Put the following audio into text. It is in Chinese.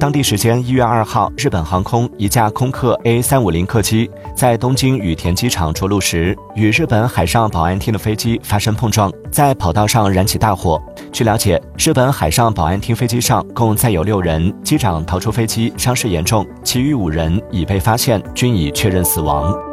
当地时间一月二号日本航空一架空客 a 三五零客机在东京羽田机场着陆时与日本海上保安厅的飞机发生碰撞在跑道上燃起大火。据了解日本海上保安厅飞机上共载有六人机长逃出飞机伤势严重其余五人已被发现均已确认死亡。